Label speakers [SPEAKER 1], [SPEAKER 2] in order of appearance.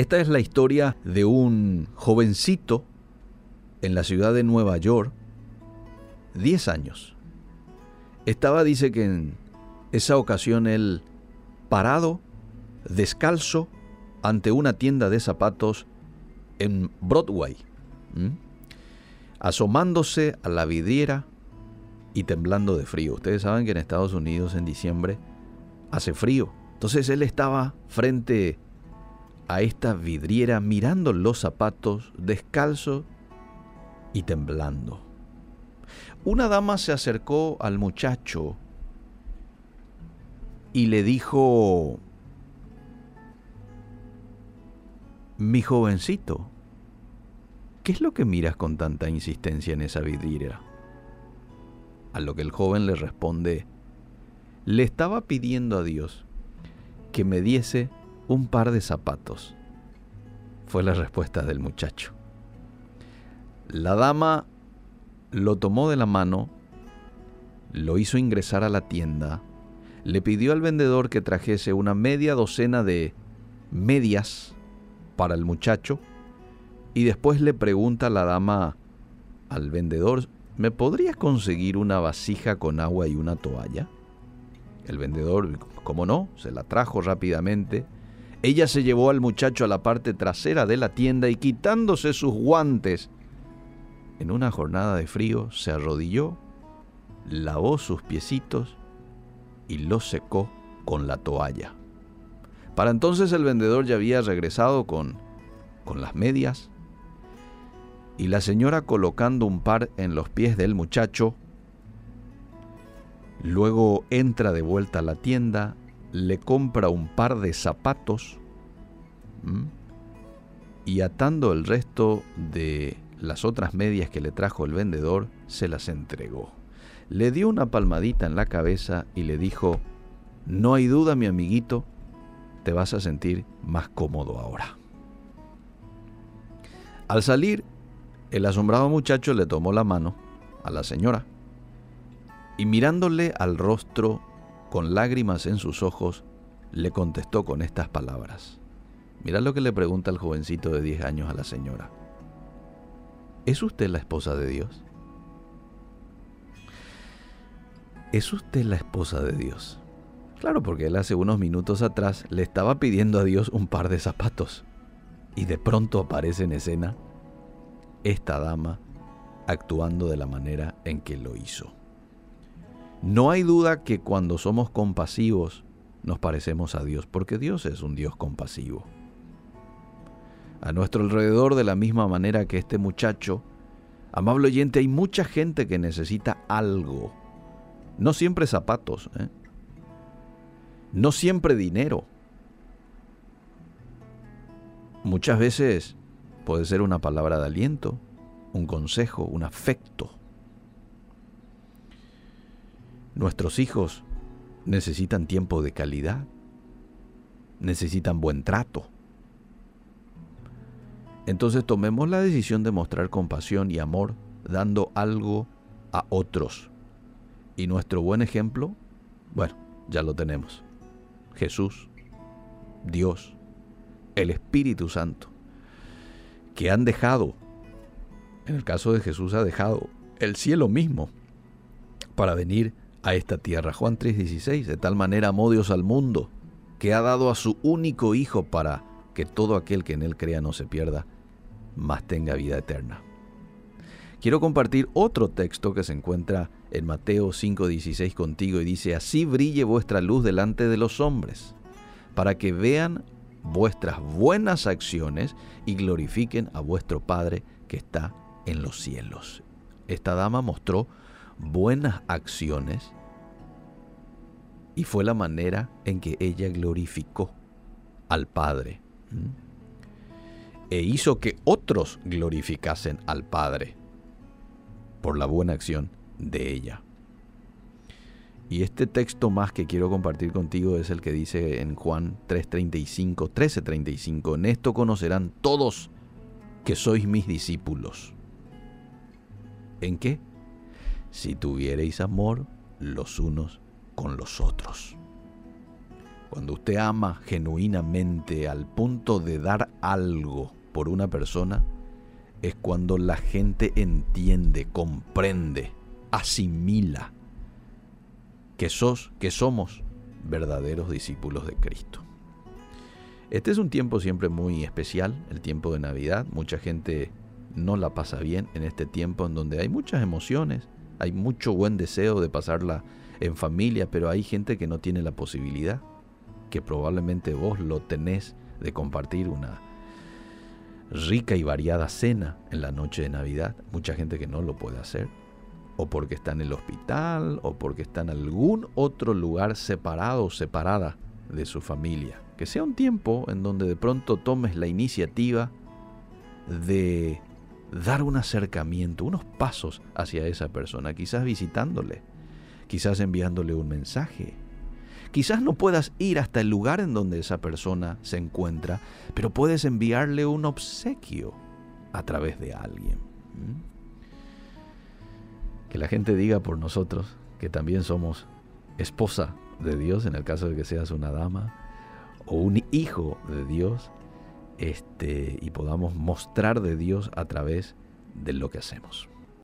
[SPEAKER 1] Esta es la historia de un jovencito en la ciudad de Nueva York, 10 años. Estaba, dice que en esa ocasión él parado, descalzo, ante una tienda de zapatos en Broadway, asomándose a la vidriera y temblando de frío. Ustedes saben que en Estados Unidos en diciembre hace frío. Entonces él estaba frente a esta vidriera mirando los zapatos, descalzo y temblando. Una dama se acercó al muchacho y le dijo, mi jovencito, ¿qué es lo que miras con tanta insistencia en esa vidriera? A lo que el joven le responde, le estaba pidiendo a Dios que me diese un par de zapatos. Fue la respuesta del muchacho. La dama lo tomó de la mano, lo hizo ingresar a la tienda, le pidió al vendedor que trajese una media docena de medias para el muchacho y después le pregunta a la dama al vendedor, ¿me podrías conseguir una vasija con agua y una toalla? El vendedor, como no, se la trajo rápidamente. Ella se llevó al muchacho a la parte trasera de la tienda y quitándose sus guantes, en una jornada de frío se arrodilló, lavó sus piecitos y los secó con la toalla. Para entonces el vendedor ya había regresado con, con las medias y la señora colocando un par en los pies del muchacho, luego entra de vuelta a la tienda, le compra un par de zapatos y atando el resto de las otras medias que le trajo el vendedor, se las entregó. Le dio una palmadita en la cabeza y le dijo, no hay duda mi amiguito, te vas a sentir más cómodo ahora. Al salir, el asombrado muchacho le tomó la mano a la señora y mirándole al rostro con lágrimas en sus ojos, le contestó con estas palabras. Mira lo que le pregunta el jovencito de 10 años a la señora. ¿Es usted la esposa de Dios? ¿Es usted la esposa de Dios? Claro, porque él hace unos minutos atrás le estaba pidiendo a Dios un par de zapatos. Y de pronto aparece en escena esta dama actuando de la manera en que lo hizo. No hay duda que cuando somos compasivos nos parecemos a Dios, porque Dios es un Dios compasivo a nuestro alrededor de la misma manera que este muchacho. Amable oyente, hay mucha gente que necesita algo. No siempre zapatos, ¿eh? no siempre dinero. Muchas veces puede ser una palabra de aliento, un consejo, un afecto. Nuestros hijos necesitan tiempo de calidad, necesitan buen trato entonces tomemos la decisión de mostrar compasión y amor dando algo a otros. Y nuestro buen ejemplo, bueno, ya lo tenemos. Jesús, Dios, el Espíritu Santo, que han dejado, en el caso de Jesús ha dejado el cielo mismo para venir a esta tierra. Juan 3:16, de tal manera amó Dios al mundo, que ha dado a su único Hijo para que todo aquel que en Él crea no se pierda, mas tenga vida eterna. Quiero compartir otro texto que se encuentra en Mateo 5:16 contigo y dice, así brille vuestra luz delante de los hombres, para que vean vuestras buenas acciones y glorifiquen a vuestro Padre que está en los cielos. Esta dama mostró buenas acciones y fue la manera en que ella glorificó al Padre e hizo que otros glorificasen al Padre por la buena acción de ella. Y este texto más que quiero compartir contigo es el que dice en Juan 3:35, 13:35, en esto conocerán todos que sois mis discípulos. ¿En qué? Si tuviereis amor los unos con los otros. Cuando usted ama genuinamente al punto de dar algo por una persona, es cuando la gente entiende, comprende, asimila que sos, que somos verdaderos discípulos de Cristo. Este es un tiempo siempre muy especial, el tiempo de Navidad. Mucha gente no la pasa bien en este tiempo en donde hay muchas emociones, hay mucho buen deseo de pasarla en familia, pero hay gente que no tiene la posibilidad, que probablemente vos lo tenés de compartir una rica y variada cena en la noche de Navidad. Mucha gente que no lo puede hacer, o porque está en el hospital, o porque está en algún otro lugar separado o separada de su familia. Que sea un tiempo en donde de pronto tomes la iniciativa de dar un acercamiento, unos pasos hacia esa persona, quizás visitándole, quizás enviándole un mensaje. Quizás no puedas ir hasta el lugar en donde esa persona se encuentra, pero puedes enviarle un obsequio a través de alguien. Que la gente diga por nosotros que también somos esposa de Dios, en el caso de que seas una dama, o un hijo de Dios, este, y podamos mostrar de Dios a través de lo que hacemos.